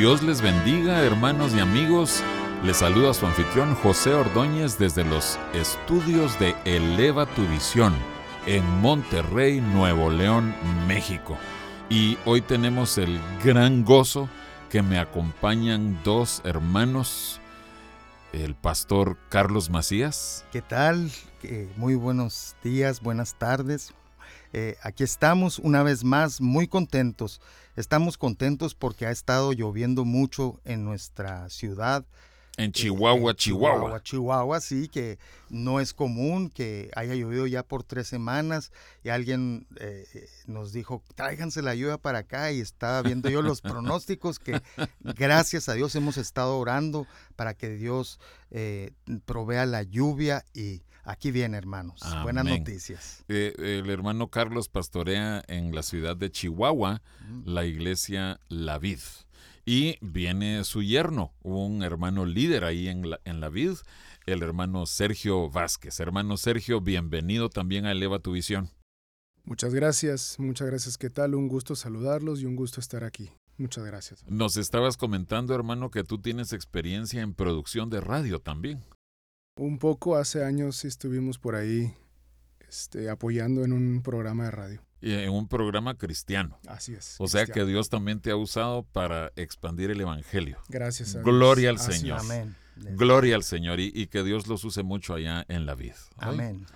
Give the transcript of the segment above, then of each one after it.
Dios les bendiga, hermanos y amigos. Les saluda su anfitrión José Ordóñez desde los estudios de Eleva tu Visión en Monterrey, Nuevo León, México. Y hoy tenemos el gran gozo que me acompañan dos hermanos, el pastor Carlos Macías. ¿Qué tal? Muy buenos días, buenas tardes. Eh, aquí estamos una vez más muy contentos. Estamos contentos porque ha estado lloviendo mucho en nuestra ciudad. En Chihuahua, Chihuahua. Chihuahua, Chihuahua, sí, que no es común que haya llovido ya por tres semanas y alguien eh, nos dijo, tráiganse la lluvia para acá y estaba viendo yo los pronósticos que gracias a Dios hemos estado orando para que Dios eh, provea la lluvia y Aquí viene, hermanos. Buenas noticias. Eh, el hermano Carlos pastorea en la ciudad de Chihuahua la iglesia La Vid. Y viene su yerno, un hermano líder ahí en la, en la vid, el hermano Sergio Vázquez. Hermano Sergio, bienvenido también a Eleva tu Visión. Muchas gracias, muchas gracias. ¿Qué tal? Un gusto saludarlos y un gusto estar aquí. Muchas gracias. Nos estabas comentando, hermano, que tú tienes experiencia en producción de radio también. Un poco, hace años estuvimos por ahí este, apoyando en un programa de radio. Y en un programa cristiano. Así es. O sea que Dios también te ha usado para expandir el Evangelio. Gracias a Gloria al Señor. Amén. Gloria al Señor y, que Dios los use mucho allá en la vida. Amén.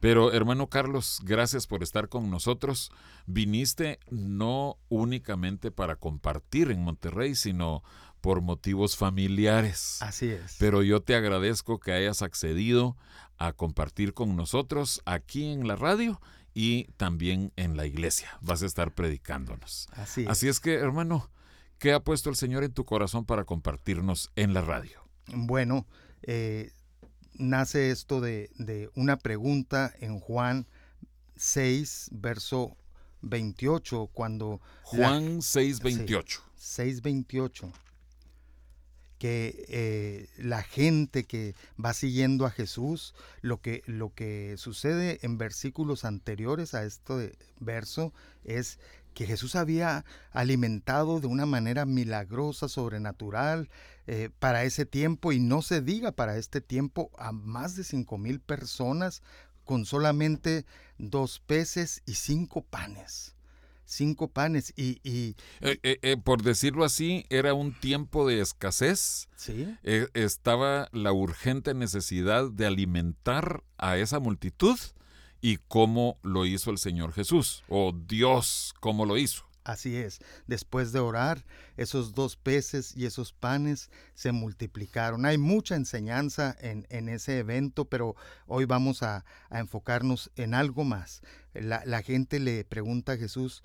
Pero hermano Carlos, gracias por estar con nosotros. Viniste no únicamente para compartir en Monterrey, sino por motivos familiares. Así es. Pero yo te agradezco que hayas accedido a compartir con nosotros aquí en la radio y también en la iglesia. Vas a estar predicándonos. Así es. Así es que, hermano, ¿qué ha puesto el Señor en tu corazón para compartirnos en la radio? Bueno, eh, nace esto de, una pregunta en Juan 6, verso 28, cuando... Juan 6, 28. 6, 28 que eh, la gente que va siguiendo a Jesús, lo que, lo que sucede en versículos anteriores a este verso es que Jesús había alimentado de una manera milagrosa, sobrenatural, eh, para ese tiempo, y no se diga para este tiempo, a más de cinco mil personas con solamente dos peces y cinco panes cinco panes y... Eh, eh, eh, por decirlo así, era un tiempo de escasez. Sí. estaba la urgente necesidad de alimentar a esa multitud y cómo lo hizo el Señor Jesús, o Dios, cómo lo hizo. Así es, después de orar, esos dos peces y esos panes se multiplicaron. Hay mucha enseñanza en, ese evento, pero hoy vamos a, enfocarnos en algo más. La, gente le pregunta a Jesús,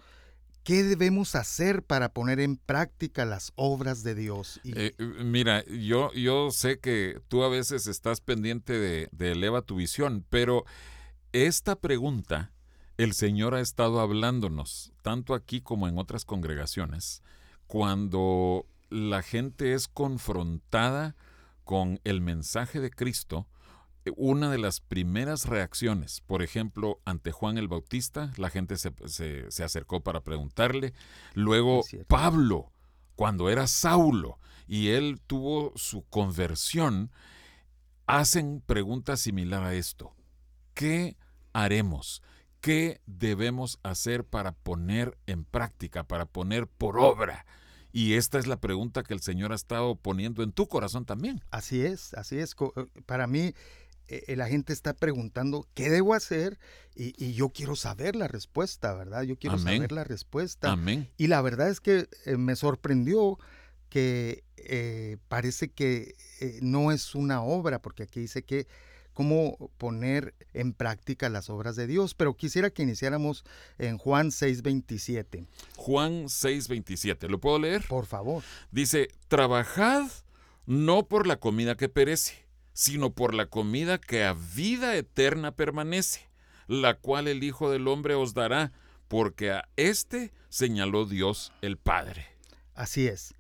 ¿qué debemos hacer para poner en práctica las obras de Dios? Eh, mira, yo, yo sé que tú a veces estás pendiente de, de Eleva tu visión, pero esta pregunta el Señor ha estado hablándonos, tanto aquí como en otras congregaciones, cuando la gente es confrontada con el mensaje de Cristo, una de las primeras reacciones, por ejemplo, ante Juan el Bautista, la gente se, acercó para preguntarle. Luego, Pablo, cuando era Saulo y él tuvo su conversión, hacen preguntas similar a esto. ¿Qué haremos? ¿Qué debemos hacer para poner en práctica, para poner por obra? Y esta es la pregunta que el Señor ha estado poniendo en tu corazón también. Así es, así es. Eh, para mí, eh, la gente está preguntando, ¿qué debo hacer? Y, yo quiero saber la respuesta, ¿verdad? Yo quiero saber la respuesta. Amén. Y la verdad es que eh, me sorprendió que parece que no es una obra, porque aquí dice que cómo poner en práctica las obras de Dios. Pero quisiera que iniciáramos en Juan 6:27. Juan 6:27. ¿Lo puedo leer? Por favor. Dice, trabajad no por la comida que perece, sino por la comida que a vida eterna permanece, la cual el Hijo del Hombre os dará, porque a éste señaló Dios el Padre. Así es.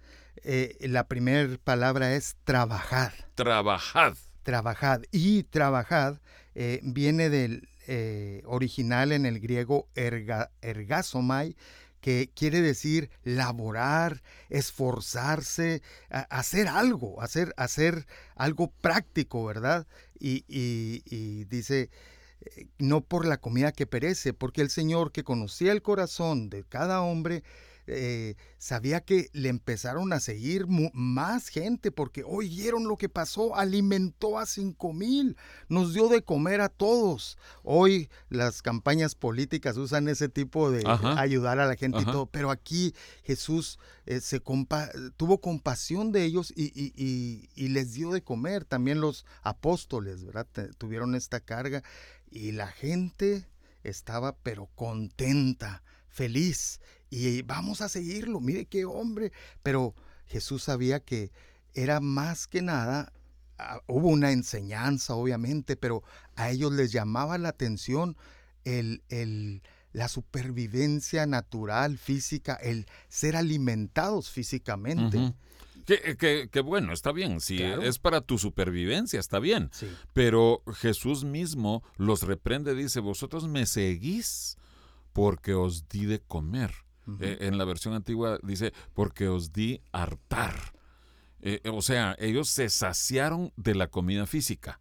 Eh, la primera palabra es trabajad. Trabajad. Trabajad. Y trabajad eh, viene del eh, original en el griego erga, ergasomai, que quiere decir laborar, esforzarse, hacer algo, hacer, hacer algo práctico, ¿verdad? Y, y dice, no por la comida que perece, porque el Señor que conocía el corazón de cada hombre, eh, sabía que le empezaron a seguir más gente porque oyeron lo que pasó, alimentó a cinco mil, nos dio de comer a todos. Hoy las campañas políticas usan ese tipo de ayudar a la gente y todo, pero aquí Jesús eh, se tuvo compasión de ellos y, y, les dio de comer. También los apóstoles, ¿verdad? Tuvieron esta carga y la gente estaba pero contenta, feliz y vamos a seguirlo, mire qué hombre. Pero Jesús sabía que era más que nada, ah, hubo una enseñanza obviamente, pero a ellos les llamaba la atención el, el, la supervivencia natural, física, el ser alimentados físicamente. Que, bueno, está bien, si es para tu supervivencia, está bien. Pero Jesús mismo los reprende, dice, vosotros me seguís porque os di de comer. Eh, en la versión antigua dice, porque os di hartar. Eh, o sea, ellos se saciaron de la comida física.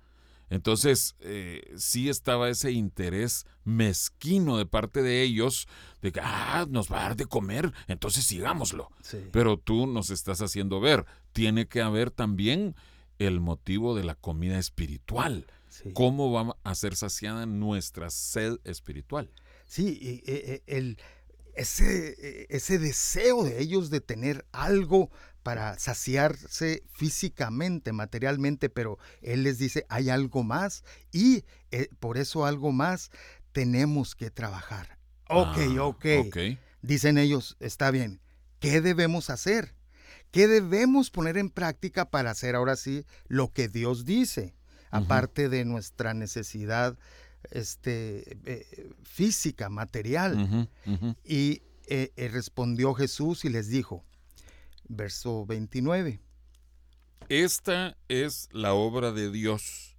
Entonces, eh, sí estaba ese interés mezquino de parte de ellos de que, ah, nos va a dar de comer, entonces sigámoslo. Pero tú nos estás haciendo ver, tiene que haber también el motivo de la comida espiritual. ¿Cómo va a ser saciada nuestra sed espiritual? Sí, el, ese, e, ese deseo de ellos de tener algo para saciarse físicamente, materialmente, pero Él les dice, hay algo más y eh, por eso algo más tenemos que trabajar. Ok, ah, ok. Dicen ellos, está bien, ¿qué debemos hacer? ¿Qué debemos poner en práctica para hacer ahora sí lo que Dios dice? Aparte de nuestra necesidad este, eh, física, material. Y eh, eh, respondió Jesús y les dijo, verso 29. Esta es la obra de Dios,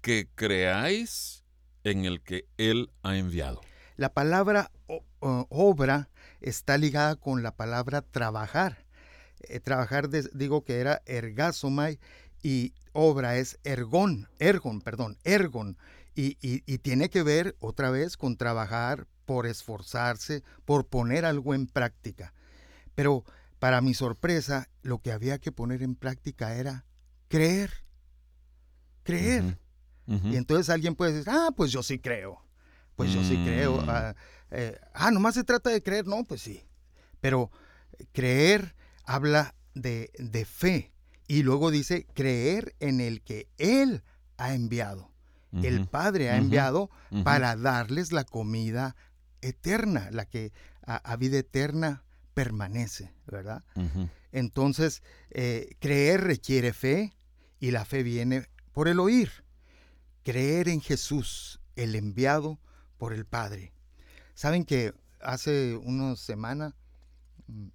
que creáis en el que Él ha enviado. La palabra obra está ligada con la palabra trabajar. trabajar, digo que era ergasomai y obra es ergón, ergon, perdón, ergon. Y, tiene que ver otra vez con trabajar por esforzarse, por poner algo en práctica. Pero para mi sorpresa, lo que había que poner en práctica era creer. Creer. Y entonces alguien puede decir, ah, pues yo sí creo. Pues yo sí creo. Mm. Ah, eh, ah, nomás se trata de creer. No, pues sí. Pero creer habla de, de fe. Y luego dice creer en el que Él ha enviado el Padre ha enviado para darles la comida eterna, la que a, vida eterna permanece, ¿verdad? Entonces, eh, creer requiere fe y la fe viene por el oír. Creer en Jesús, el enviado por el Padre. Saben que hace unas semanas mm,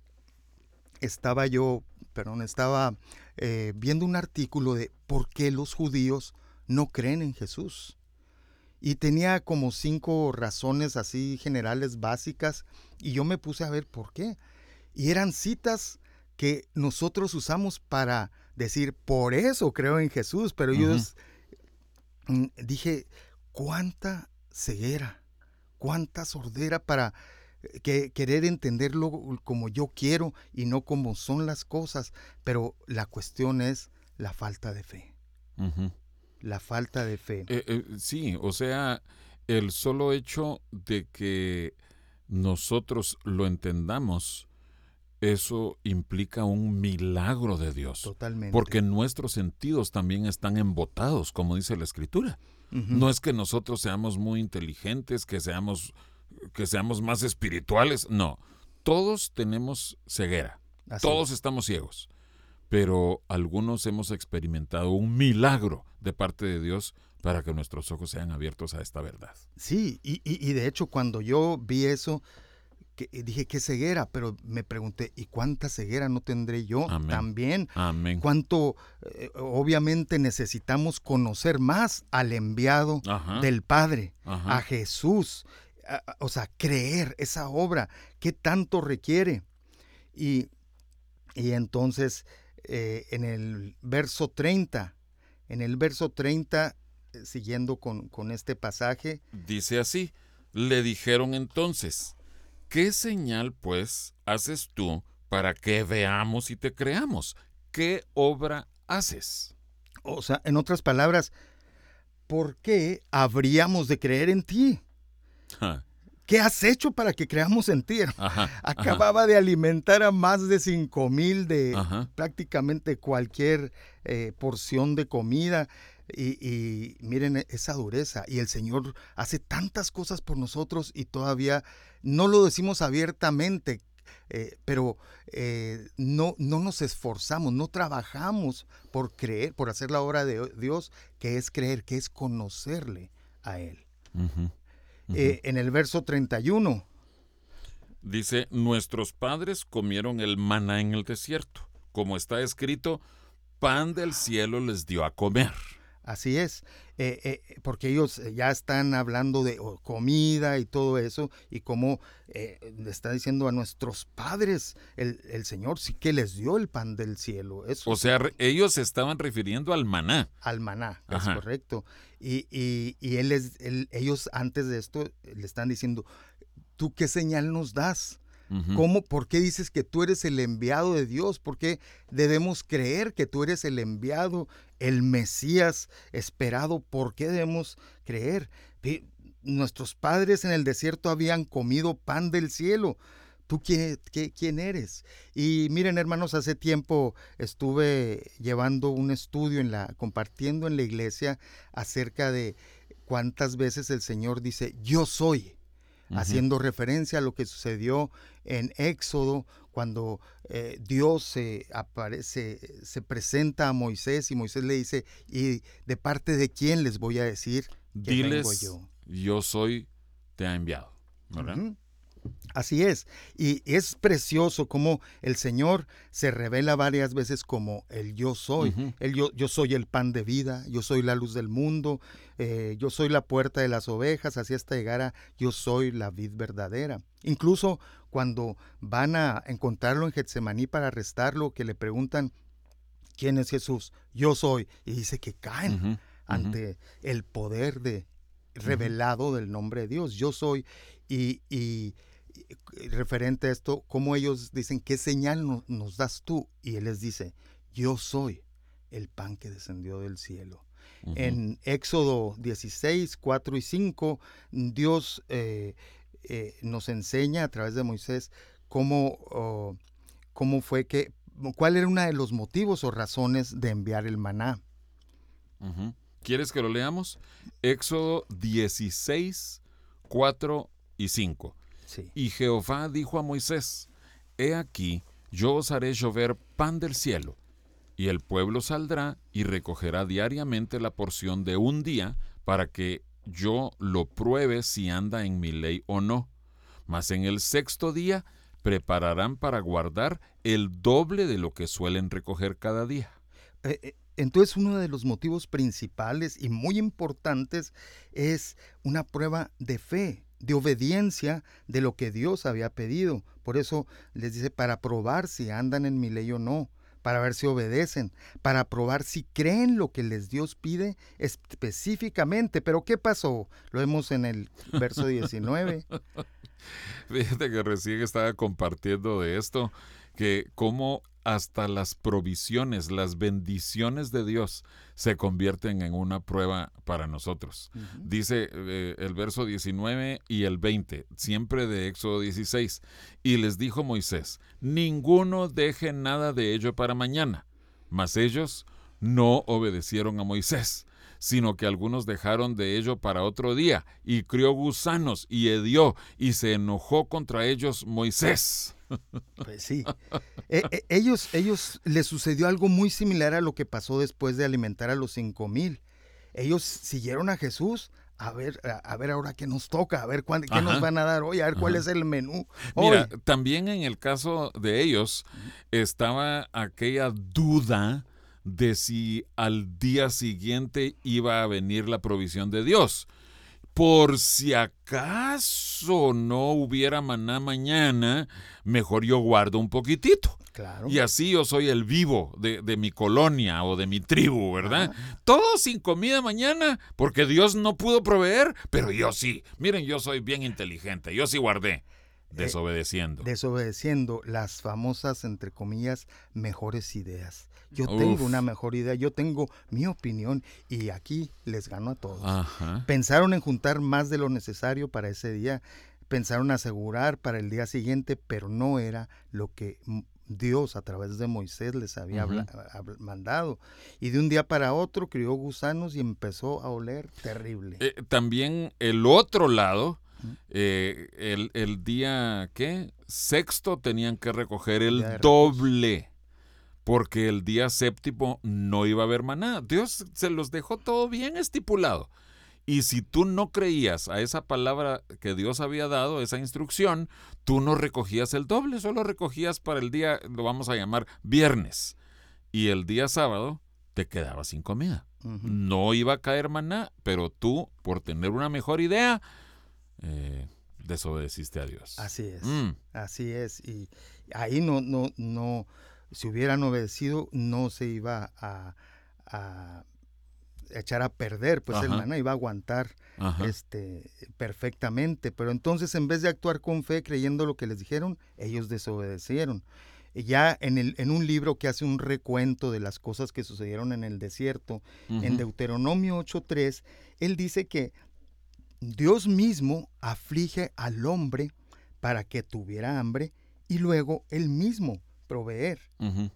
estaba yo, perdón, estaba eh, viendo un artículo de por qué los judíos no creen en Jesús. Y tenía como cinco razones así generales básicas y yo me puse a ver por qué. Y eran citas que nosotros usamos para decir, por eso creo en Jesús, pero yo mm, dije, cuánta ceguera, cuánta sordera para eh, que, querer entenderlo como yo quiero y no como son las cosas, pero la cuestión es la falta de fe la falta de fe. Eh, eh, sí, o sea, el solo hecho de que nosotros lo entendamos eso implica un milagro de Dios. Totalmente. Porque nuestros sentidos también están embotados, como dice la Escritura. No es que nosotros seamos muy inteligentes, que seamos, que seamos más espirituales, no. Todos tenemos ceguera, todos estamos ciegos, pero algunos hemos experimentado un milagro de parte de Dios para que nuestros ojos sean abiertos a esta verdad. Sí, y, y de hecho cuando yo vi eso, dije, qué ceguera, pero me pregunté, ¿y cuánta ceguera no tendré yo también? Amén. ¿Cuánto, eh, obviamente necesitamos conocer más al enviado del Padre, a Jesús? o sea, creer esa obra, ¿qué tanto requiere? Y, y entonces, eh, en el verso 30, en el verso 30, eh, siguiendo con, con este pasaje. Dice así, le dijeron entonces, ¿Qué señal, pues, haces tú para que veamos y te creamos? ¿Qué obra haces? O sea, en otras palabras, ¿por qué habríamos de creer en ti? ¿Qué has hecho para que creamos en ti? Acababa de alimentar a más de cinco mil de prácticamente cualquier eh, porción de comida. Y, miren esa dureza. Y el Señor hace tantas cosas por nosotros y todavía no lo decimos abiertamente, eh, pero eh, no, no nos esforzamos, no trabajamos por creer, por hacer la obra de Dios, que es creer, que es conocerle a Él. Eh, en el verso 31. Dice, nuestros padres comieron el maná en el desierto. Como está escrito, pan del cielo les dio a comer. Así es, eh, eh, porque ellos eh, ya están hablando de comida y todo eso, y como le está diciendo a nuestros padres, el, Señor sí que les dio el pan del cielo. Eso, o sea, ellos se estaban refiriendo al maná. Al maná, es correcto. Y, y, él es, ellos antes de esto le están diciendo, ¿tú qué señal nos das? ¿Cómo, ¿Por qué dices que tú eres el enviado de Dios? ¿Por qué debemos creer que tú eres el enviado, el Mesías esperado? ¿Por qué debemos creer? Nuestros padres en el desierto habían comido pan del cielo. ¿Tú qué, quién eres? Y miren, hermanos, hace tiempo estuve llevando un estudio en la, compartiendo en la iglesia acerca de cuántas veces el Señor dice, yo soy haciendo referencia a lo que sucedió en Éxodo cuando eh, Dios se aparece, se presenta a Moisés y Moisés le dice, ¿y de parte de quién les voy a decir que Diles, yo? Yo soy, te ha enviado. ¿verdad? Así es, y es precioso como el Señor se revela varias veces como el yo soy, el yo, yo soy el pan de vida, yo soy la luz del mundo, eh, yo soy la puerta de las ovejas, así hasta llegar a yo soy la vid verdadera. Incluso cuando van a encontrarlo en Getsemaní para arrestarlo, que le preguntan, ¿quién es Jesús? Yo soy, y dice que caen ante el poder de revelado del nombre de Dios, yo soy, y, y referente a esto, como ellos dicen, ¿qué señal nos das tú? Y él les dice, yo soy el pan que descendió del cielo. En Éxodo 16, 4 y 5, Dios eh, eh, nos enseña a través de Moisés cómo, oh, cómo fue que, cuál era uno de los motivos o razones de enviar el maná. ¿Quieres que lo leamos? Éxodo 16, 4 y 5. Y Jehová dijo a Moisés, He aquí, yo os haré llover pan del cielo, y el pueblo saldrá y recogerá diariamente la porción de un día para que yo lo pruebe si anda en mi ley o no. Mas en el sexto día prepararán para guardar el doble de lo que suelen recoger cada día. Eh, eh, entonces uno de los motivos principales y muy importantes es una prueba de fe de obediencia de lo que Dios había pedido. Por eso les dice, para probar si andan en mi ley o no, para ver si obedecen, para probar si creen lo que les Dios pide específicamente. Pero ¿qué pasó? Lo vemos en el verso 19. Fíjate que recién estaba compartiendo de esto, que cómo hasta las provisiones, las bendiciones de Dios se convierten en una prueba para nosotros. Dice eh, el verso 19 y el 20, siempre de Éxodo 16, y les dijo Moisés, ninguno deje nada de ello para mañana, mas ellos no obedecieron a Moisés sino que algunos dejaron de ello para otro día, y crió gusanos, y hedió, y se enojó contra ellos Moisés. Pues sí. E, e, ellos, ellos les sucedió algo muy similar a lo que pasó después de alimentar a los cinco mil. Ellos siguieron a Jesús. A ver, a, ver ahora qué nos toca, a ver qué nos van a dar hoy, a ver cuál es el menú. Mira, también en el caso de ellos estaba aquella duda de si al día siguiente iba a venir la provisión de Dios. Por si acaso no hubiera maná mañana, mejor yo guardo un poquitito. Claro. Y así yo soy el vivo de, mi colonia o de mi tribu, ¿verdad? Todo sin comida mañana, porque Dios no pudo proveer, pero yo sí. Miren, yo soy bien inteligente, yo sí guardé. Eh, desobedeciendo. desobedeciendo las famosas, entre comillas, mejores ideas. Yo tengo una mejor idea, yo tengo mi opinión y aquí les gano a todos. Pensaron en juntar más de lo necesario para ese día, pensaron asegurar para el día siguiente, pero no era lo que Dios a través de Moisés les había mandado. Y de un día para otro crió gusanos y empezó a oler terrible. Eh, también el otro lado, eh, el, el, día, ¿qué? Sexto tenían que recoger el doble porque el día séptimo no iba a haber maná. Dios se los dejó todo bien estipulado. Y si tú no creías a esa palabra que Dios había dado, esa instrucción, tú no recogías el doble, solo recogías para el día, lo vamos a llamar viernes. Y el día sábado te quedabas sin comida. No iba a caer maná, pero tú, por tener una mejor idea, eh, desobedeciste a Dios. Así es. Mm. Así es. Y ahí no, no, no si hubieran obedecido, no se iba a, echar a perder, pues el maná iba a aguantar este, perfectamente. Pero entonces, en vez de actuar con fe, creyendo lo que les dijeron, ellos desobedecieron. Ya en, el, en un libro que hace un recuento de las cosas que sucedieron en el desierto, en Deuteronomio 8.3, él dice que Dios mismo aflige al hombre para que tuviera hambre y luego él mismo proveer,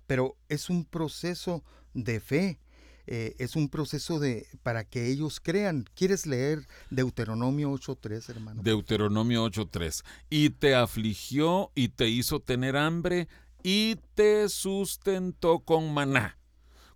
pero es un proceso de fe. Eh, es un proceso de para que ellos crean. ¿Quieres leer Deuteronomio 8.3, hermano? Deuteronomio 8.3. Y te afligió y te hizo tener hambre y te sustentó con maná,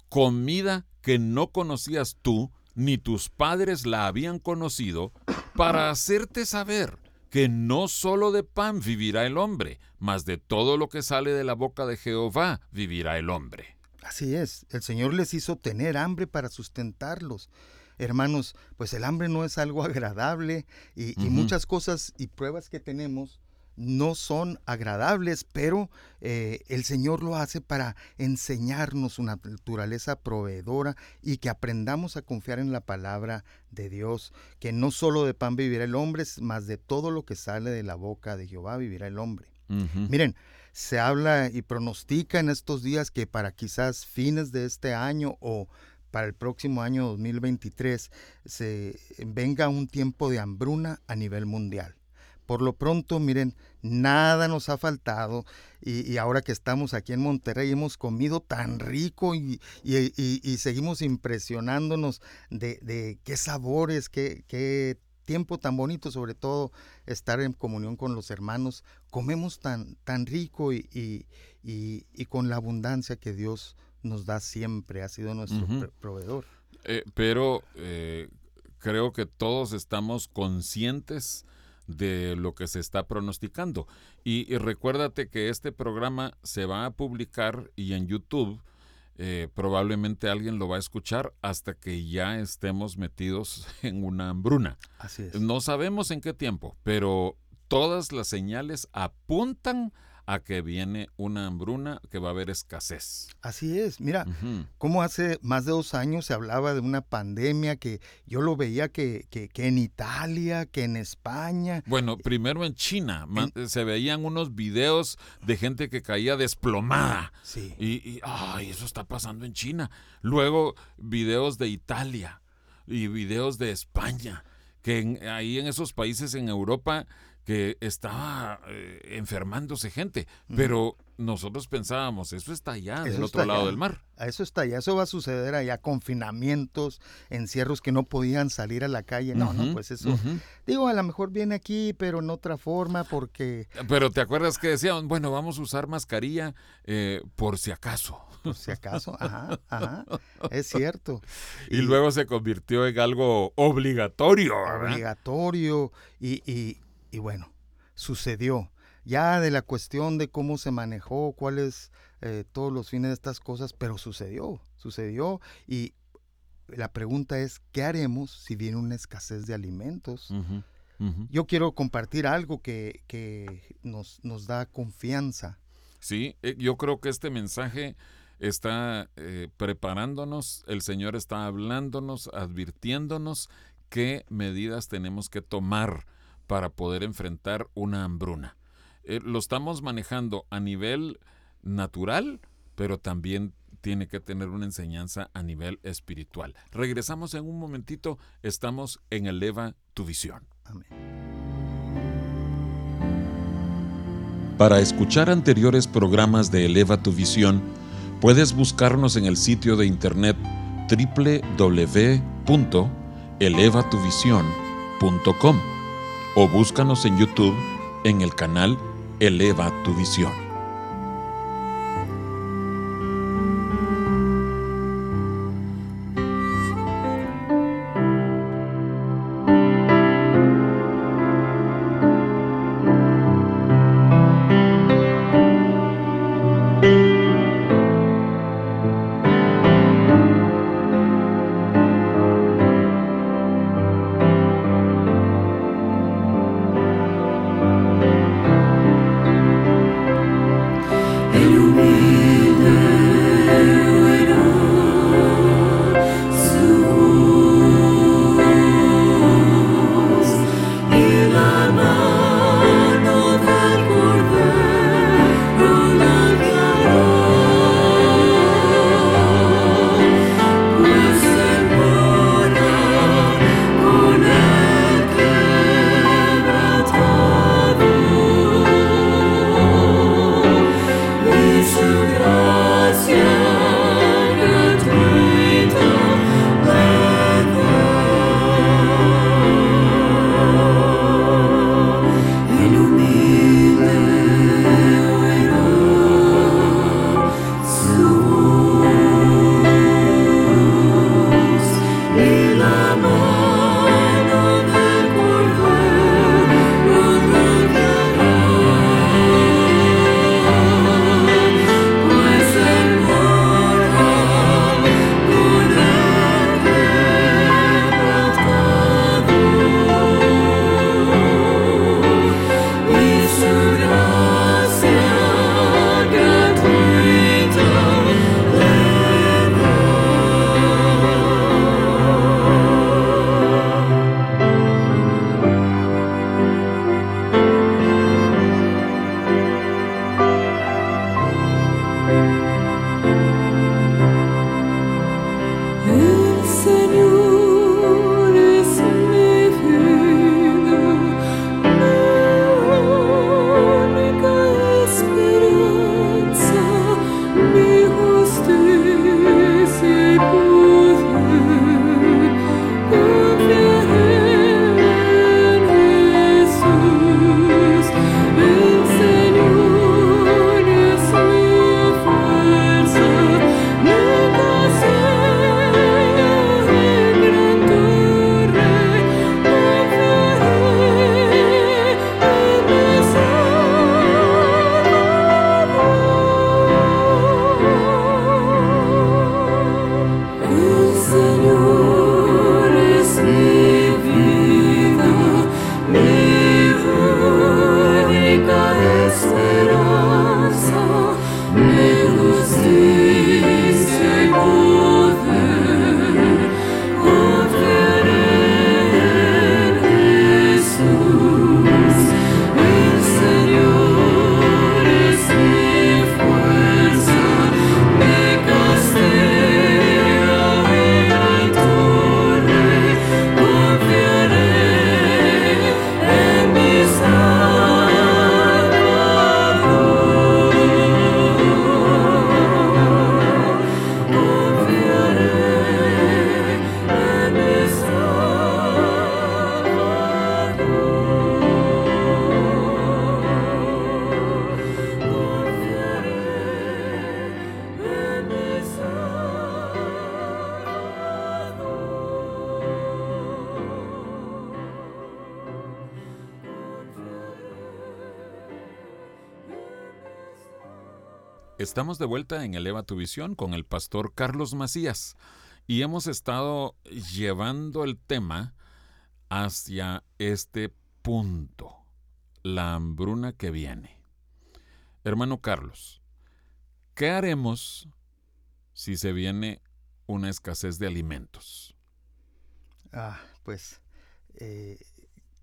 comida que no conocías tú, ni tus padres la habían conocido, para hacerte saber que no solo de pan vivirá el hombre, mas de todo lo que sale de la boca de Jehová vivirá el hombre. Así es, el Señor les hizo tener hambre para sustentarlos. Hermanos, pues el hambre no es algo agradable y, muchas cosas y pruebas que tenemos no son agradables, pero eh, el Señor lo hace para enseñarnos una naturaleza proveedora y que aprendamos a confiar en la palabra de Dios, que no solo de pan vivirá el hombre, más de todo lo que sale de la boca de Jehová vivirá el hombre. Miren, se habla y pronostica en estos días que para quizás fines de este año o para el próximo año 2023 se venga un tiempo de hambruna a nivel mundial. Por lo pronto, miren, nada nos ha faltado y, ahora que estamos aquí en Monterrey hemos comido tan rico y, seguimos impresionándonos de, qué sabores, qué, qué, tiempo tan bonito, sobre todo estar en comunión con los hermanos. Comemos tan, tan rico y, con la abundancia que Dios nos da siempre, ha sido nuestro proveedor. Eh, pero eh, creo que todos estamos conscientes de lo que se está pronosticando. Y, recuérdate que este programa se va a publicar y en YouTube eh, probablemente alguien lo va a escuchar hasta que ya estemos metidos en una hambruna. Así es. No sabemos en qué tiempo, pero todas las señales apuntan a que viene una hambruna, que va a haber escasez. Así es, mira, como hace más de dos años se hablaba de una pandemia que yo lo veía que, que, en Italia, que en España. Bueno, primero en China, se veían unos videos de gente que caía desplomada. Sí. Y, ay, eso está pasando en China. Luego videos de Italia y videos de España, que ahí en esos países en Europa que estaba eh, enfermándose gente, pero nosotros pensábamos, eso está allá, del otro lado del mar. Eso está allá, eso va a suceder allá, confinamientos, encierros que no podían salir a la calle. No, no, pues eso, digo, a lo mejor viene aquí, pero en otra forma, porque... Pero te acuerdas que decían, bueno, vamos a usar mascarilla eh, por si acaso. Por si acaso, ajá, ajá, es cierto. Y, luego se convirtió en algo obligatorio. Obligatorio y, y y bueno, sucedió. Ya de la cuestión de cómo se manejó, cuáles eh, todos los fines de estas cosas, pero sucedió, sucedió. Y la pregunta es, ¿qué haremos si viene una escasez de alimentos? Yo quiero compartir algo que, que nos, nos, da confianza. Sí, eh, yo creo que este mensaje está eh, preparándonos, el Señor está hablándonos, advirtiéndonos qué medidas tenemos que tomar para poder enfrentar una hambruna. Eh, lo estamos manejando a nivel natural, pero también tiene que tener una enseñanza a nivel espiritual. Regresamos en un momentito, estamos en Eleva tu visión. Amén. Para escuchar anteriores programas de Eleva tu visión, puedes buscarnos en el sitio de internet www.elevatuvision.com o búscanos en YouTube en el canal Eleva tu visión. Estamos de vuelta en Eleva tu Visión con el pastor Carlos Macías y hemos estado llevando el tema hacia este punto, la hambruna que viene. Hermano Carlos, ¿qué haremos si se viene una escasez de alimentos? Ah, pues eh,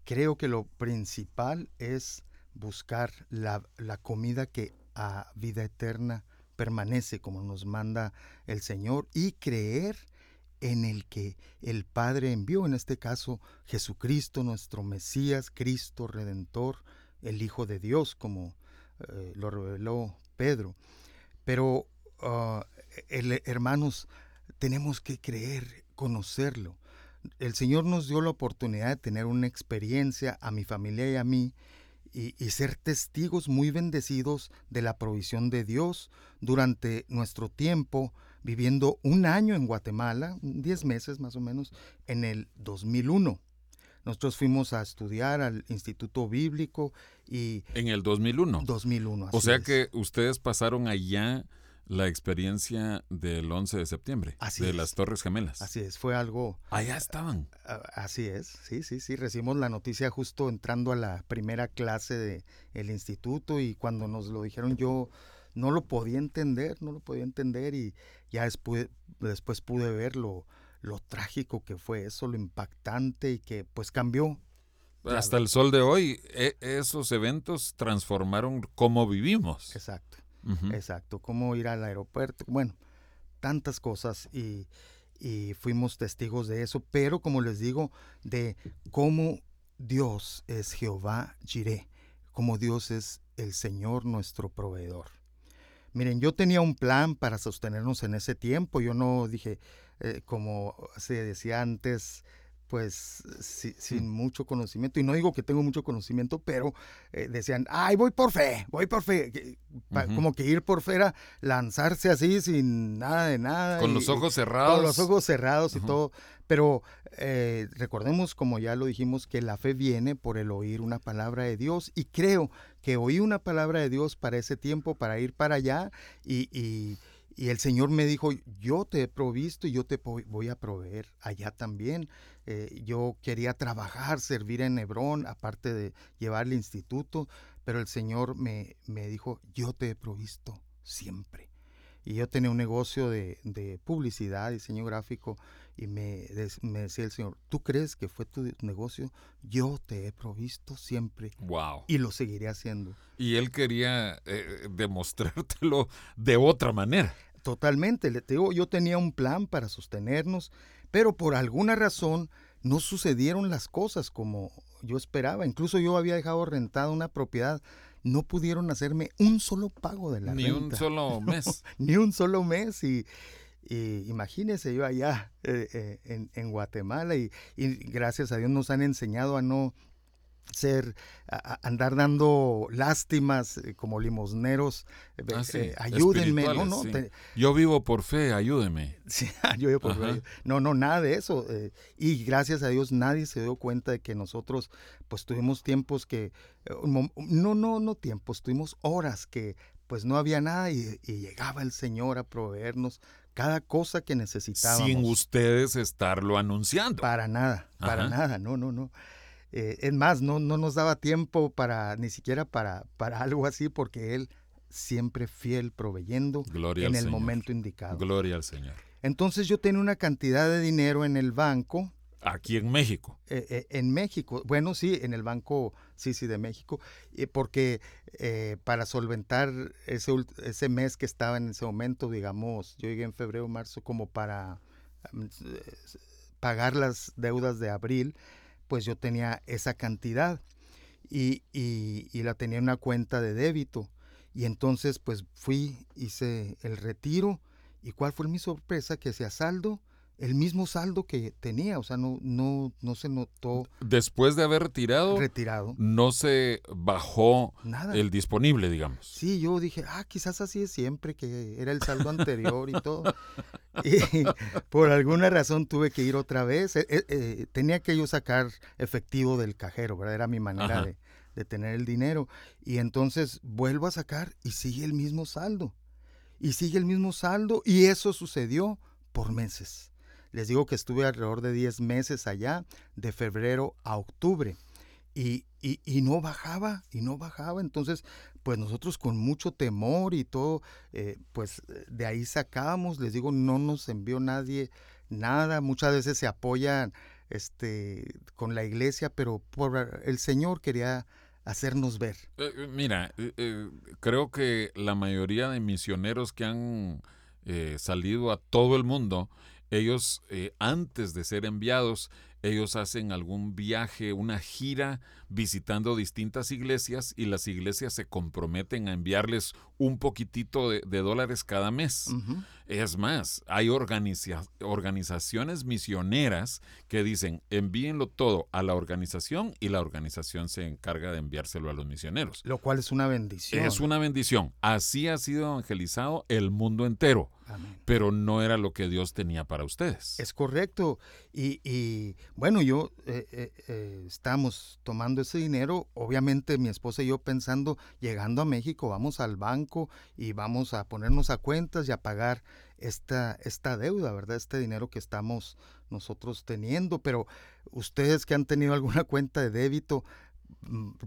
creo que lo principal es buscar la, la comida que a vida eterna permanece como nos manda el Señor y creer en el que el Padre envió, en este caso Jesucristo, nuestro Mesías, Cristo Redentor, el Hijo de Dios, como eh, lo reveló Pedro. Pero, ah, hermanos, tenemos que creer, conocerlo. El Señor nos dio la oportunidad de tener una experiencia a mi familia y a mí y, ser testigos muy bendecidos de la provisión de Dios durante nuestro tiempo viviendo un año en Guatemala, 10 meses más o menos, en el 2001. Nosotros fuimos a estudiar al Instituto Bíblico y... En el 2001. 2001. o sea que ustedes pasaron allá la experiencia del 11 de septiembre, de las Torres Gemelas. Así es, fue algo... Allá estaban. Así es, sí, sí, sí, recibimos la noticia justo entrando a la primera clase del el instituto y cuando nos lo dijeron yo no lo podía entender, no lo podía entender y ya después, después pude ver lo, lo trágico que fue eso, lo impactante y que pues cambió. Hasta el sol de hoy, e, esos eventos transformaron cómo vivimos. Exacto. Exacto, cómo ir al aeropuerto, bueno, tantas cosas y, fuimos testigos de eso, pero como les digo, de cómo Dios es Jehová Jireh, como Dios es el Señor nuestro proveedor. Miren, yo tenía un plan para sostenernos en ese tiempo, yo no dije, eh, como se decía antes, pues sin mucho conocimiento, y no digo que tengo mucho conocimiento, pero eh, decían, ay, voy por fe, voy por fe, como que ir por fe era lanzarse así sin nada de nada. Con los ojos cerrados. Con los ojos cerrados y todo, pero eh, recordemos, como ya lo dijimos, que la fe viene por el oír una palabra de Dios, y creo que oí una palabra de Dios para ese tiempo, para ir para allá, y y el Señor me dijo, yo te he provisto y yo te voy a proveer allá también. Eh, yo quería trabajar, servir en Hebrón, aparte de llevar el instituto, pero el Señor me, me dijo, yo te he provisto siempre. Y yo tenía un negocio de, de publicidad, diseño gráfico, y me, me, decía el Señor, ¿tú crees que fue tu negocio? Yo te he provisto siempre. Wow. Y lo seguiré haciendo. Y Él quería eh, demostrártelo de otra manera. Totalmente. Le digo, yo tenía un plan para sostenernos, pero por alguna razón no sucedieron las cosas como yo esperaba. Incluso yo había dejado rentada una propiedad no pudieron hacerme un solo pago de la ni renta. Ni un solo mes. ni un solo mes. Y, imagínese yo allá eh, eh, en, Guatemala y, gracias a Dios nos han enseñado a no ser, andar dando lástimas eh, como limosneros, ah, ayúdenme, no, yo vivo por fe, ayúdeme. yo vivo por fe. No, no, nada de eso. y gracias a Dios nadie se dio cuenta de que nosotros pues tuvimos tiempos que, no, no, no tiempos, tuvimos horas que pues no había nada y, llegaba el Señor a proveernos cada cosa que necesitábamos. Sin ustedes estarlo anunciando. Para nada, para nada, no, no, no. Eh, es más, no, no nos daba tiempo para, ni siquiera para, para algo así, porque Él siempre fiel proveyendo en el momento indicado. Gloria al Señor. Entonces yo tenía una cantidad de dinero en el banco Aquí en México. Eh, eh, en México, bueno, sí, en el Banco, sí, sí, de México, porque eh, para solventar ese, ese mes que estaba en ese momento, digamos, yo llegué en febrero, marzo, como para mm, pagar las deudas de abril, pues yo tenía esa cantidad y, y, la tenía en una cuenta de débito. Y entonces, pues fui, hice el retiro. ¿Y cuál fue mi sorpresa? Que a saldo el mismo saldo que tenía, o sea, no, no, no se notó. Después de haber retirado, retirado. no se bajó Nada. el disponible, digamos. Sí, yo dije, ah, quizás así es siempre, que era el saldo anterior y todo. Y por alguna razón tuve que ir otra vez. Eh, eh, eh, tenía que yo sacar efectivo del cajero, ¿verdad? Era mi manera de, de tener el dinero. Y entonces vuelvo a sacar y sigue el mismo saldo. y sigue el mismo saldo y eso sucedió por meses. Les digo que estuve alrededor de 10 meses allá, de febrero a octubre. Y, y, no bajaba, y no bajaba. Entonces, pues nosotros con mucho temor y todo, eh, pues de ahí sacábamos, les digo, no nos envió nadie nada. Muchas veces se apoyan este, con la iglesia, pero por el Señor quería hacernos ver. Eh, eh, mira, creo que la mayoría de misioneros que han salido a todo el mundo, ellos antes de ser enviados, ellos hacen algún viaje, una gira visitando distintas iglesias y las iglesias se comprometen a enviarles un poquitito de, dólares cada mes. Es más, hay organizaciones misioneras que dicen envíenlo todo a la organización y la organización se encarga de enviárselo a los misioneros. Lo cual es una bendición. Es una bendición. Así ha sido evangelizado el mundo entero. Pero no era lo que Dios tenía para ustedes. Es correcto. Y, bueno, yo eh, eh, eh, estamos tomando ese dinero, obviamente mi esposa y yo pensando, llegando a México, vamos al banco y vamos a ponernos a cuentas y a pagar esta, esta deuda, ¿verdad? Este dinero que estamos nosotros teniendo. Pero ustedes que han tenido alguna cuenta de débito,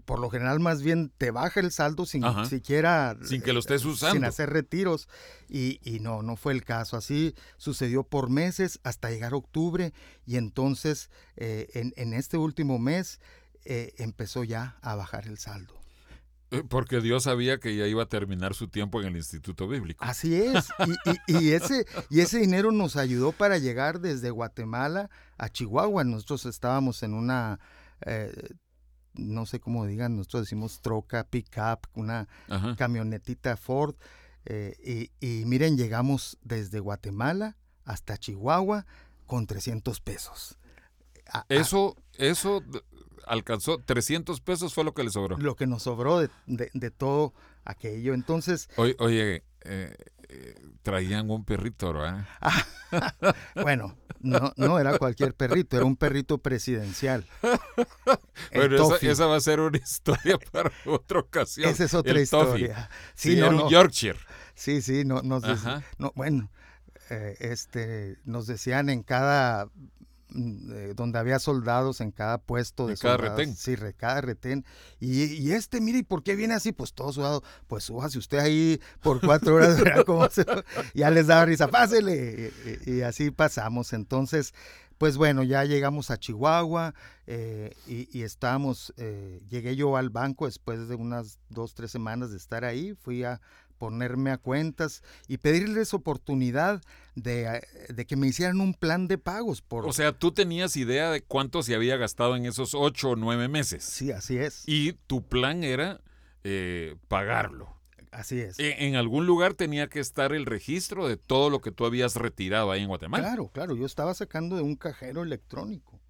por lo general más bien te baja el saldo sin siquiera... Sin que lo estés eh, usando. Sin hacer retiros. Y, y, no, no fue el caso. Así sucedió por meses hasta llegar octubre y entonces eh, en, en, este último mes eh, empezó ya a bajar el saldo. Eh, porque Dios sabía que ya iba a terminar su tiempo en el Instituto Bíblico. Así es. Y, ese, y ese dinero nos ayudó para llegar desde Guatemala a Chihuahua. Nosotros estábamos en una, eh, no sé cómo digan, nosotros decimos troca, pick-up, una camionetita Ford. Eh, y, miren, llegamos desde Guatemala hasta Chihuahua con 300 pesos. eso, eso alcanzó 300 pesos fue lo que le sobró. Lo que nos sobró de, todo aquello. Entonces... Oye, oye eh, eh, traían un perrito, ¿verdad? bueno, no, no era cualquier perrito, era un perrito presidencial. bueno, esa, va a ser una historia para otra ocasión. Esa es otra historia. Sí, no, un Yorkshire. Sí, sí, no, nos no, bueno, eh, este, nos decían en cada eh, donde había soldados en cada puesto de cada retén. Sí, cada retén. Y, este, mire, ¿y por qué viene así? Pues todo sudado. Pues súbase usted ahí por cuatro horas, ya les daba risa, pásele. Y, así pasamos. Entonces, pues bueno, ya llegamos a Chihuahua eh, y, y estábamos, eh, llegué yo al banco después de unas dos, tres semanas de estar ahí, fui a, ponerme a cuentas y pedirles oportunidad de, de, que me hicieran un plan de pagos. Por... O sea, tú tenías idea de cuánto se había gastado en esos ocho o nueve meses. Sí, así es. Y tu plan era eh, pagarlo. Así es. E, en, algún lugar tenía que estar el registro de todo lo que tú habías retirado ahí en Guatemala. Claro, claro. Yo estaba sacando de un cajero electrónico.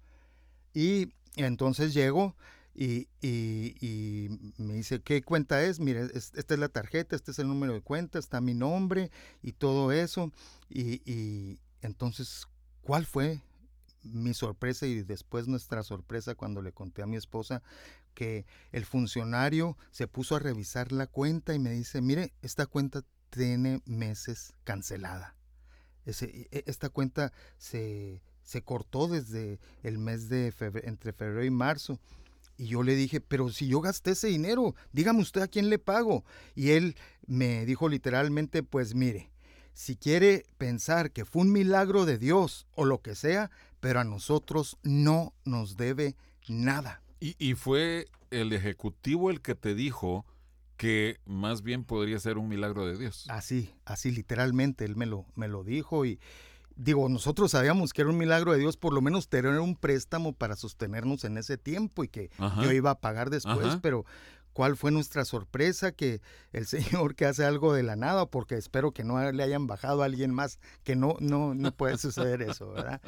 Y entonces llego y, y, me dice, ¿qué cuenta es? Mire, esta es la tarjeta, este es el número de cuenta, está mi nombre y todo eso. Y, y entonces, ¿cuál fue mi sorpresa y después nuestra sorpresa cuando le conté a mi esposa que el funcionario se puso a revisar la cuenta y me dice, mire, esta cuenta tiene meses cancelada. Ese, e, esta cuenta se, se cortó desde el mes de febrero, entre febrero y marzo y yo le dije, pero si yo gasté ese dinero, dígame usted a quién le pago. Y él me dijo literalmente, pues mire, si quiere pensar que fue un milagro de Dios o lo que sea, pero a nosotros no nos debe nada. Y, fue el ejecutivo el que te dijo que más bien podría ser un milagro de Dios. Así, así literalmente, él me lo, me lo dijo y, digo, nosotros sabíamos que era un milagro de Dios por lo menos tener un préstamo para sostenernos en ese tiempo y que yo iba a pagar después, pero ¿cuál fue nuestra sorpresa? Que el Señor que hace algo de la nada, porque espero que no le hayan bajado a alguien más, que no, no, no puede suceder eso, ¿verdad?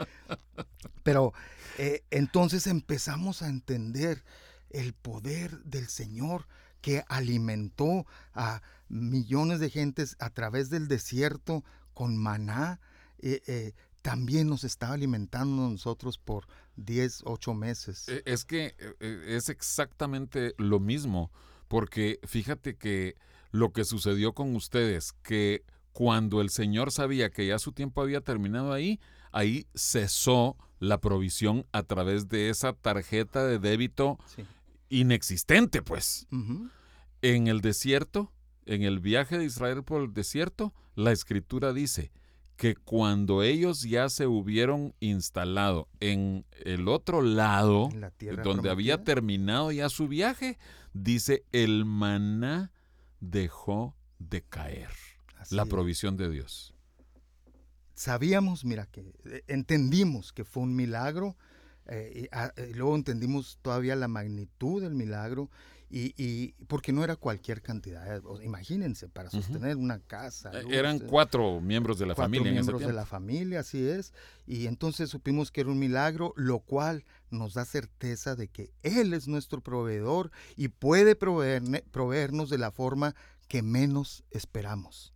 Pero eh, entonces empezamos a entender el poder del Señor que alimentó a millones de gentes a través del desierto con maná, eh, eh, también nos estaba alimentando nosotros por 10, 8 meses. E, es que eh, es exactamente lo mismo, porque fíjate que lo que sucedió con ustedes, que cuando el Señor sabía que ya su tiempo había terminado ahí, ahí cesó la provisión a través de esa tarjeta de débito Sí. inexistente, pues. En el desierto, en el viaje de Israel por el desierto, la escritura dice que cuando ellos ya se hubieron instalado en el otro lado, la donde había terminado ya su viaje, dice, el maná dejó de caer. Así La es. provisión de Dios. sabíamos, mira, que eh, entendimos que fue un milagro, eh, y, ah, eh, luego entendimos todavía la magnitud del milagro, y, y porque no era cualquier cantidad, imagínense, para sostener una casa. Eh, luz, Eran eh, cuatro miembros de la cuatro familia en ese miembros de la familia, así es, y entonces supimos que era un milagro, lo cual nos da certeza de que Él es nuestro proveedor y puede proveerne- proveernos de la forma que menos esperamos.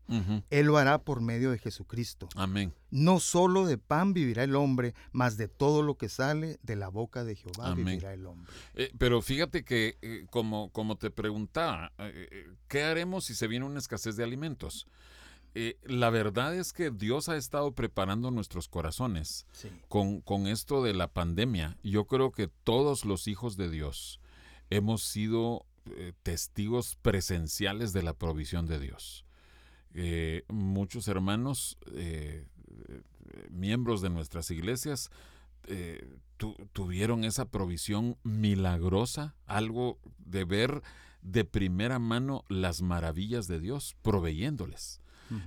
Él lo hará por medio de Jesucristo. Amén. No solo de pan vivirá el hombre, mas de todo lo que sale de la boca de Jehová Amén. vivirá el hombre. Eh, pero fíjate que, eh, como, como te preguntaba, eh, eh, ¿qué haremos si se viene una escasez de alimentos? Eh, la verdad es que Dios ha estado preparando nuestros corazones Sí. con, con esto de la pandemia. Yo creo que todos los hijos de Dios hemos sido eh, testigos presenciales de la provisión de Dios. Eh, muchos hermanos, eh, miembros de nuestras iglesias, tu- tuvieron esa provisión milagrosa, algo de ver de primera mano las maravillas de Dios, proveyéndoles.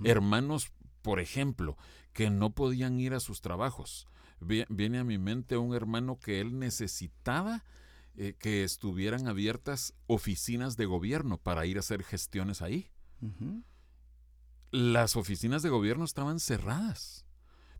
Hermanos, por ejemplo, que no podían ir a sus trabajos. Vi- Viene a mi mente un hermano que él necesitaba eh, que estuvieran abiertas oficinas de gobierno para ir a hacer gestiones ahí. Las oficinas de gobierno estaban cerradas,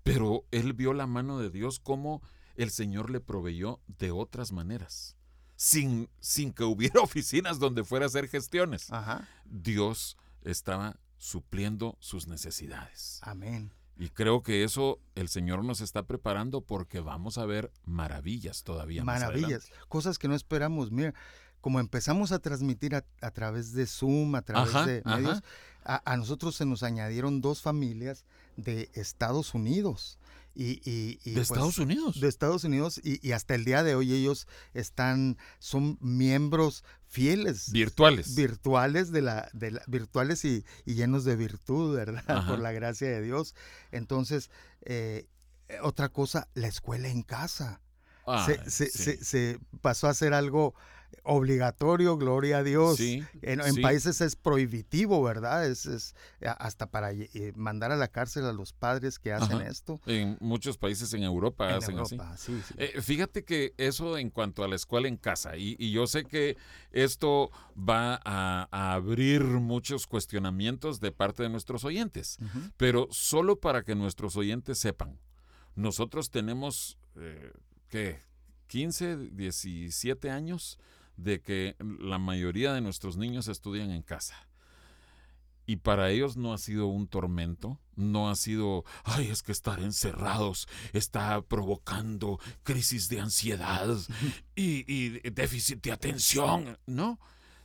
pero él vio la mano de Dios como el Señor le proveyó de otras maneras, sin, sin que hubiera oficinas donde fuera a hacer gestiones. Ajá. Dios estaba supliendo sus necesidades. Amén. Y creo que eso el Señor nos está preparando porque vamos a ver maravillas todavía. Maravillas, cosas que no esperamos. Mira, como empezamos a transmitir a, a través de Zoom, a través Ajá, de medios, a, a nosotros se nos añadieron dos familias de Estados Unidos. Y, y- y, De pues, Estados Unidos. de Estados Unidos y, y hasta el día de hoy ellos están son miembros fieles Virtuales. virtuales de la, de la- virtuales y, y llenos de virtud verdad Ajá. por la gracia de Dios entonces eh, eh, otra cosa la escuela en casa se, Ay, se- sí. se- se pasó a ser algo obligatorio gloria a Dios Sí, en, en sí. países es prohibitivo verdad es, es, hasta para eh, mandar a la cárcel a los padres que hacen Ajá. esto En muchos países en Europa en hacen así. Europa sí, sí. Eh, fíjate que eso en cuanto a la escuela en casa, y, y yo sé que esto va a, a abrir muchos cuestionamientos de parte de nuestros oyentes, pero solo para que nuestros oyentes sepan, nosotros tenemos, eh, ¿qué? 15, 17 años de que la mayoría de nuestros niños estudian en casa. Y para ellos no ha sido un tormento, no ha sido, ay, es que estar encerrados está provocando crisis de ansiedad y, y déficit de atención, no,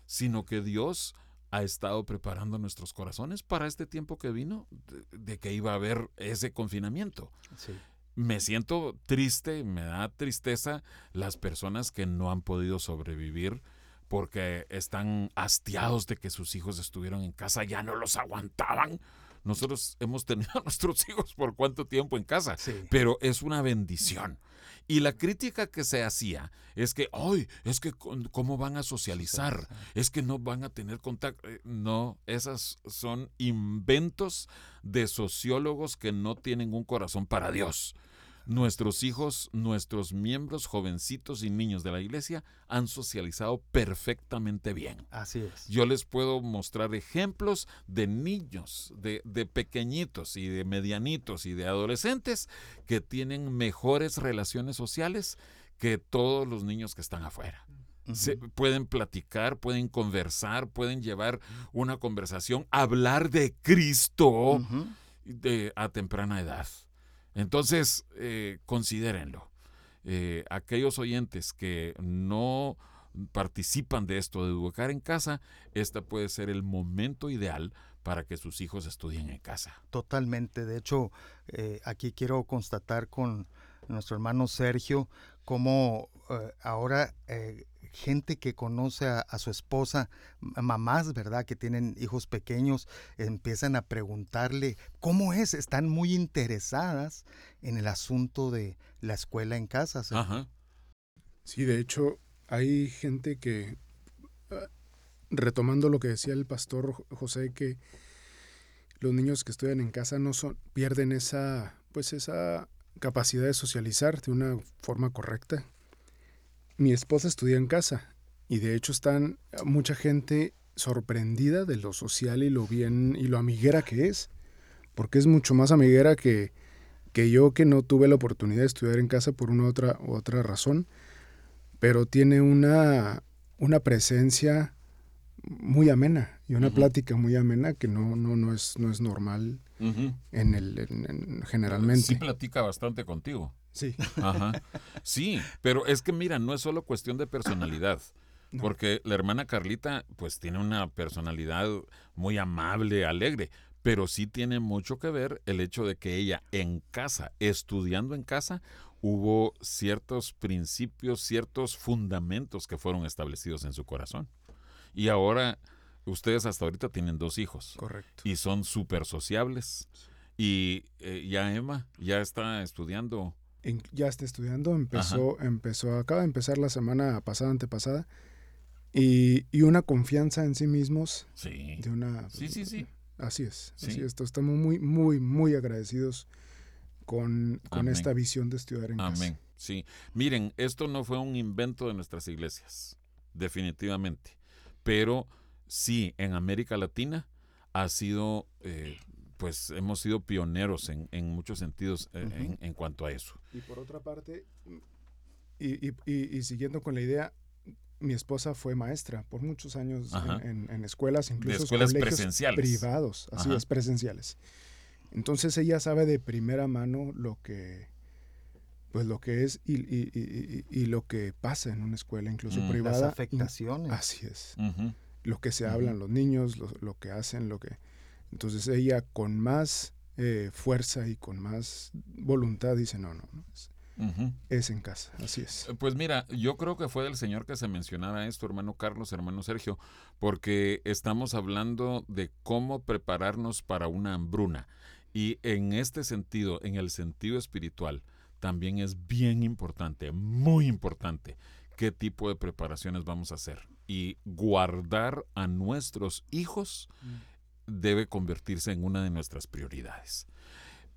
sino que Dios ha estado preparando nuestros corazones para este tiempo que vino, de, de que iba a haber ese confinamiento. Sí. Me siento triste, me da tristeza las personas que no han podido sobrevivir porque están hastiados de que sus hijos estuvieron en casa, ya no los aguantaban. Nosotros hemos tenido a nuestros hijos por cuánto tiempo en casa, Sí. pero es una bendición. Y la crítica que se hacía es que, ay, es que cómo van a socializar, es que no van a tener contacto. Eh, No, esas son inventos de sociólogos que no tienen un corazón para Dios. Nuestros hijos, nuestros miembros jovencitos y niños de la iglesia han socializado perfectamente bien. Así es. Yo les puedo mostrar ejemplos de niños, de, de pequeñitos y de medianitos y de adolescentes que tienen mejores relaciones sociales que todos los niños que están afuera. Se- pueden platicar, pueden conversar, pueden llevar una conversación, hablar de Cristo de, a temprana edad. Entonces, eh, considérenlo. Eh, aquellos oyentes que no participan de esto de educar en casa, este puede ser el momento ideal para que sus hijos estudien en casa. Totalmente. De hecho, eh, aquí quiero constatar con nuestro hermano Sergio cómo eh, ahora eh, gente que conoce a, a, su esposa, mamás, ¿verdad? Que tienen hijos pequeños, empiezan a preguntarle cómo es, están muy interesadas en el asunto de la escuela en casa. ¿sí? Ajá. Sí, de hecho, hay gente que retomando lo que decía el pastor José, que los niños que estudian en casa no son, pierden esa, pues esa capacidad de socializar de una forma correcta. Mi esposa estudia en casa y de hecho están mucha gente sorprendida de lo social y lo bien y lo amiguera que es, porque es mucho más amiguera que, que yo que no tuve la oportunidad de estudiar en casa por una otra, otra razón, pero tiene una, una presencia muy amena y una plática muy amena que no, no, no, es, no es normal en el generalmente. Sí platica bastante contigo. Sí. Ajá. Sí, pero es que mira, no es solo cuestión de personalidad. Porque la hermana Carlita, pues tiene una personalidad muy amable, alegre, pero sí tiene mucho que ver el hecho de que ella en casa, estudiando en casa, hubo ciertos principios, ciertos fundamentos que fueron establecidos en su corazón. Y ahora ustedes hasta ahorita tienen dos hijos. Correcto. Y son súper sociables. Y eh, ya Emma ya está estudiando. Ya está estudiando, empezó, empezó, acaba de empezar la semana pasada, antepasada. Y, y una confianza en sí mismos. Sí. De una, sí, sí, sí. Así es. Así es. Estamos muy, muy, muy agradecidos con, con esta visión de estudiar en Amén. Amén. Sí. Miren, esto no fue un invento de nuestras iglesias. Definitivamente pero sí, en América Latina ha sido, eh, pues hemos sido pioneros en, muchos sentidos eh, en, cuanto a eso. Y por otra parte, y, siguiendo con la idea, mi esposa fue maestra por muchos años en, escuelas, incluso de escuelas presenciales. privados, así es, presenciales. Entonces ella sabe de primera mano lo que pues lo que es y, y, y, lo que pasa en una escuela, incluso mm. privada. Las afectaciones. Así es. Lo que se hablan los niños, lo, lo, que hacen, lo que... Entonces ella con más eh, fuerza y con más voluntad dice, no, no, no es, es, en casa, así es. Eh, pues mira, yo creo que fue del Señor que se mencionaba esto, hermano Carlos, hermano Sergio, porque estamos hablando de cómo prepararnos para una hambruna. Y en este sentido, en el sentido espiritual, también es bien importante, muy importante, qué tipo de preparaciones vamos a hacer. Y guardar a nuestros hijos mm. Debe convertirse en una de nuestras prioridades.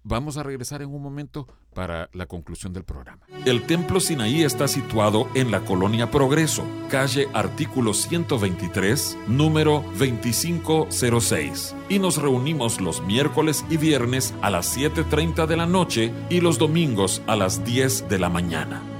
Vamos a regresar en un momento para la conclusión del programa. El Templo Sinaí está situado en la colonia Progreso, calle Artículo 123, número 2506. Y nos reunimos los miércoles y viernes a las 7.30 de la noche y los domingos a las 10 de la mañana.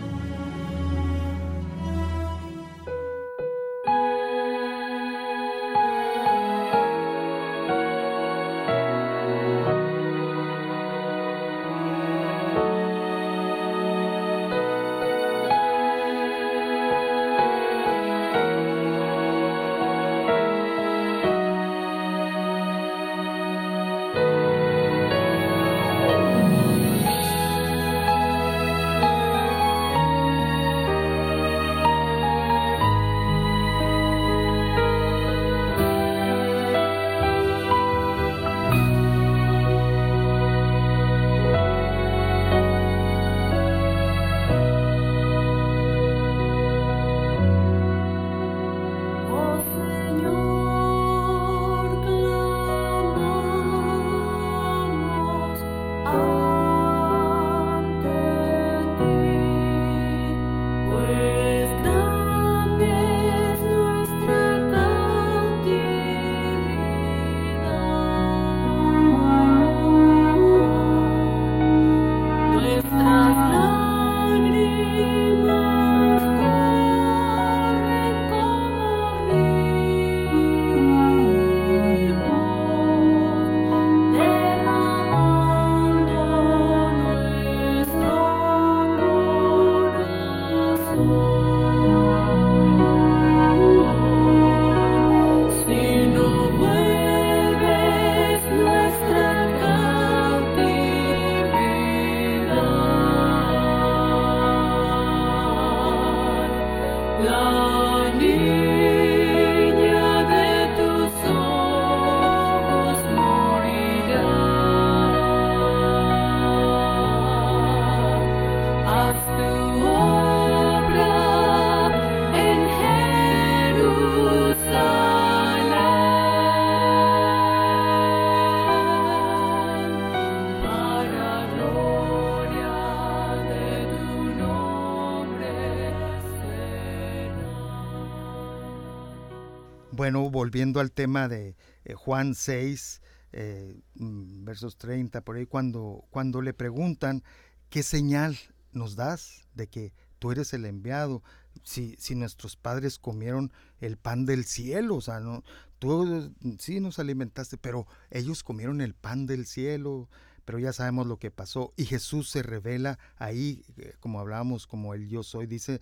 Volviendo al tema de eh, Juan 6, eh, mm, versos 30, por ahí, cuando, cuando le preguntan, ¿qué señal nos das de que tú eres el enviado? Si, si nuestros padres comieron el pan del cielo, o sea, no, tú sí nos alimentaste, pero ellos comieron el pan del cielo, pero ya sabemos lo que pasó. Y Jesús se revela ahí, eh, como hablábamos, como el yo soy, dice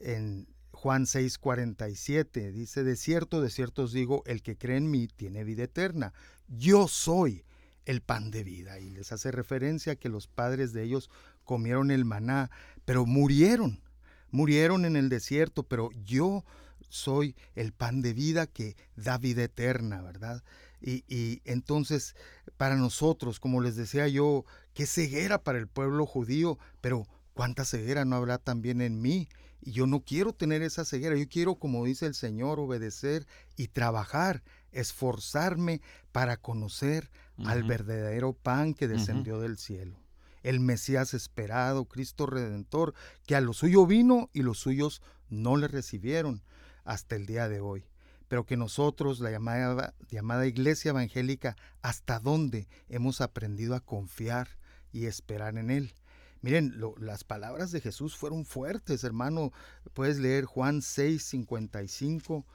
en Juan 6:47 dice, de cierto, de cierto os digo, el que cree en mí tiene vida eterna. Yo soy el pan de vida. Y les hace referencia que los padres de ellos comieron el maná, pero murieron. Murieron en el desierto, pero yo soy el pan de vida que da vida eterna, ¿verdad? Y, y, entonces, para nosotros, como les decía yo, qué ceguera para el pueblo judío, pero cuánta ceguera no habrá también en mí y yo no quiero tener esa ceguera, yo quiero, como dice el Señor, obedecer y trabajar, esforzarme para conocer al verdadero pan que descendió del cielo. El Mesías esperado, Cristo Redentor, que a lo suyo vino y los suyos no le recibieron hasta el día de hoy. Pero que nosotros, la llamada, llamada Iglesia Evangélica, hasta dónde hemos aprendido a confiar y esperar en Él Miren, las palabras de Jesús fueron fuertes, hermano. Puedes leer Juan 6, 55.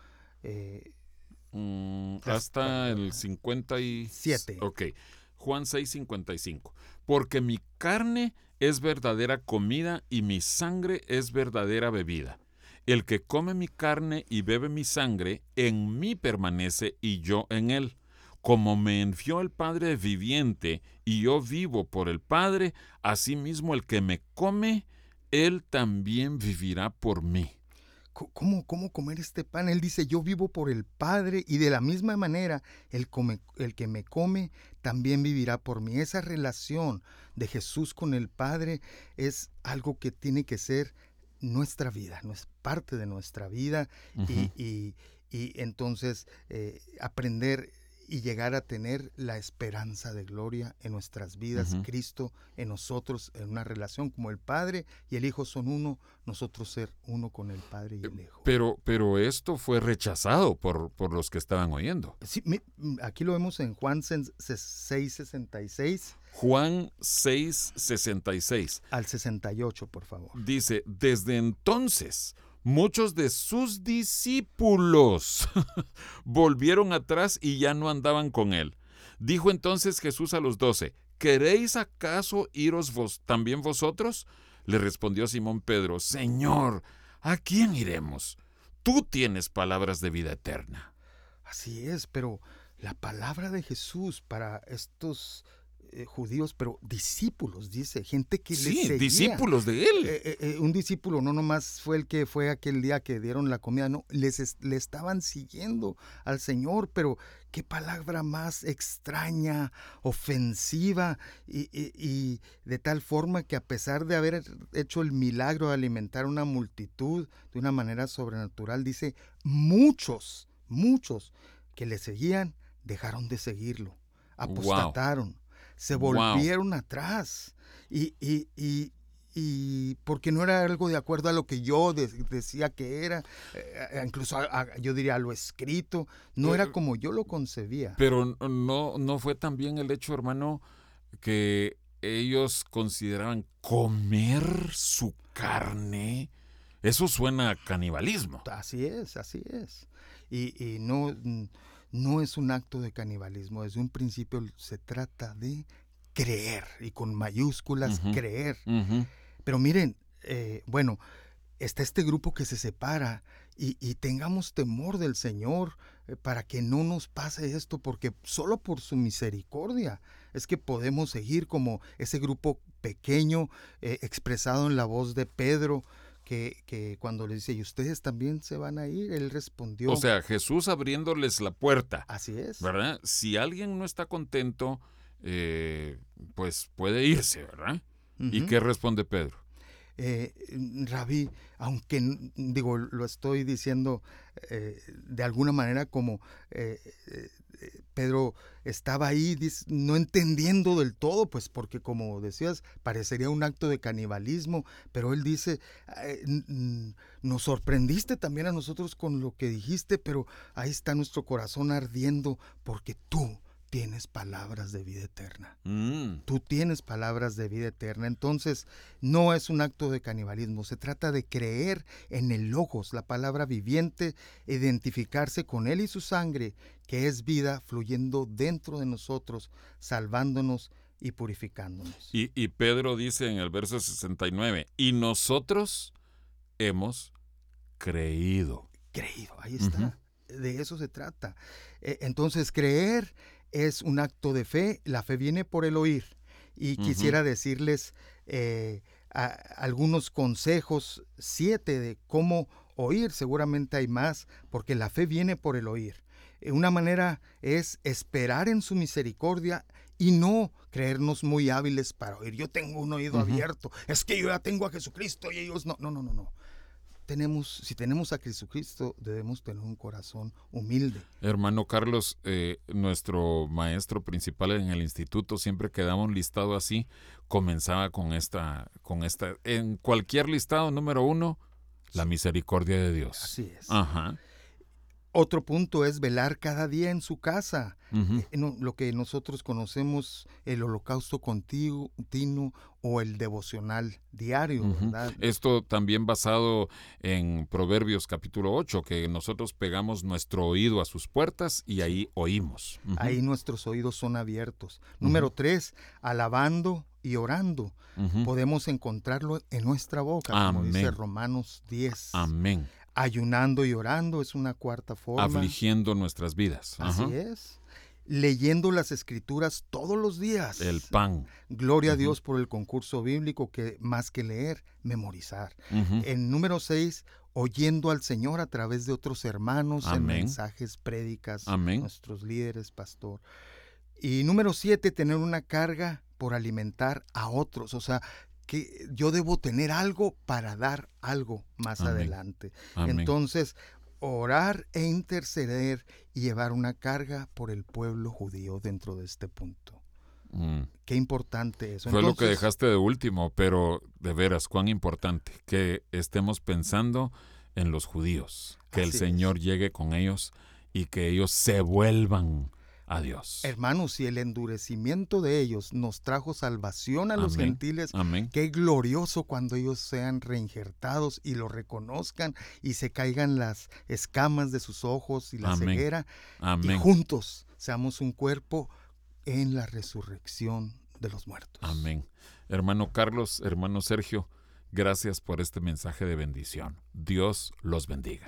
Eh, mm, hasta el 57. Ok. Juan 6, 55. Porque mi carne es verdadera comida y mi sangre es verdadera bebida. El que come mi carne y bebe mi sangre, en mí permanece y yo en él como me envió el Padre viviente y yo vivo por el Padre, asimismo el que me come, él también vivirá por mí. ¿Cómo, ¿Cómo comer este pan? Él dice, yo vivo por el Padre y de la misma manera el, el que me come también vivirá por mí. Esa relación de Jesús con el Padre es algo que tiene que ser nuestra vida, no es parte de nuestra vida y, entonces eh, aprender y llegar a tener la esperanza de gloria en nuestras vidas, Cristo en nosotros, en una relación como el Padre y el Hijo son uno, nosotros ser uno con el Padre y el Hijo. Pero, pero esto fue rechazado por, por los que estaban oyendo. Sí, aquí lo vemos en Juan 6:66. Juan 6:66. Al 68, por favor. Dice, desde entonces muchos de sus discípulos volvieron atrás y ya no andaban con él. Dijo entonces Jesús a los doce, ¿queréis acaso iros vos también vosotros? Le respondió Simón Pedro, Señor, ¿a quién iremos? Tú tienes palabras de vida eterna. Así es, pero la palabra de Jesús para estos eh, judíos, pero discípulos, dice, gente que sí, le seguía. discípulos de él. Eh, eh, un discípulo no nomás fue el que fue aquel día que dieron la comida, no, les le estaban siguiendo al Señor, pero qué palabra más extraña, ofensiva, y, y de tal forma que a pesar de haber hecho el milagro de alimentar una multitud de una manera sobrenatural, dice, muchos, muchos que le seguían, dejaron de seguirlo, apostataron se volvieron atrás. Y, y, y, y, porque no era algo de acuerdo a lo que yo decía que era, eh, eh, incluso yo diría a lo escrito, no era como yo lo concebía. Pero no, no fue también el hecho, hermano, que ellos consideraban comer su carne. Eso suena a canibalismo. Así es, así es. Y, y no no es un acto de canibalismo, desde un principio se trata de creer, y con mayúsculas creer. Pero miren, eh, bueno, está este grupo que se separa y, tengamos temor del Señor eh, para que no nos pase esto, porque solo por su misericordia es que podemos seguir como ese grupo pequeño eh, expresado en la voz de Pedro, que, que, cuando le dice, ¿y ustedes también se van a ir? Él respondió. O sea, Jesús abriéndoles la puerta. Así es. ¿Verdad? Si alguien no está contento, eh, pues puede irse, ¿verdad? ¿Y qué responde Pedro? Eh, Rabí, aunque digo, lo estoy diciendo eh, de alguna manera como eh, eh, Pedro estaba ahí no entendiendo del todo, pues porque como decías, parecería un acto de canibalismo, pero él dice, nos sorprendiste también a nosotros con lo que dijiste, pero ahí está nuestro corazón ardiendo porque tú tienes palabras de vida eterna. Mm. Tú tienes palabras de vida eterna. Entonces, no es un acto de canibalismo, se trata de creer en el Logos, la palabra viviente, identificarse con Él y su sangre, que es vida fluyendo dentro de nosotros, salvándonos y purificándonos. Y, Pedro dice en el verso 69, y nosotros hemos creído. Creído, ahí está. De eso se trata. E, entonces, creer es un acto de fe, la fe viene por el oír. Y quisiera decirles eh, algunos consejos, siete de cómo oír, seguramente hay más, porque la fe viene por el oír. Eh, una manera es esperar en su misericordia y no creernos muy hábiles para oír. Yo tengo un oído abierto, es que yo ya tengo a Jesucristo y ellos no. No, no, no, no tenemos, si tenemos a Jesucristo, debemos tener un corazón humilde. Hermano Carlos, eh, nuestro maestro principal en el instituto, siempre que daba un listado así, comenzaba con esta, con esta, en cualquier listado número uno, la misericordia de Dios. Así es. Ajá. Otro punto es velar cada día en su casa. Eh, lo que nosotros conocemos el holocausto continuo o el devocional diario, Esto también basado en Proverbios capítulo 8, que nosotros pegamos nuestro oído a sus puertas y ahí oímos. Ahí nuestros oídos son abiertos. Número tres, alabando y orando. Podemos encontrarlo en nuestra boca, como dice Romanos 10. Amén. Ayunando y orando es una cuarta forma. Afligiendo nuestras vidas. Así es. Leyendo las escrituras todos los días. El pan. Gloria a Dios por el concurso bíblico que más que leer, memorizar. En número seis, oyendo al Señor a través de otros hermanos en mensajes, prédicas, nuestros líderes, pastor. Y número siete, tener una carga por alimentar a otros. O sea, que yo debo tener algo para dar algo más adelante. Entonces, orar e interceder y llevar una carga por el pueblo judío dentro de este punto. Mm. Qué importante eso. Fue lo que dejaste de último, pero de veras, cuán importante que estemos pensando en los judíos, que el Señor llegue con ellos y que ellos se vuelvan Dios. Hermanos, si el endurecimiento de ellos nos trajo salvación a los gentiles, qué glorioso cuando ellos sean reinjertados y lo reconozcan y se caigan las escamas de sus ojos y la ceguera y juntos seamos un cuerpo en la resurrección de los muertos. Amén. Hermano Carlos, hermano Sergio, gracias por este mensaje de bendición. Dios los bendiga.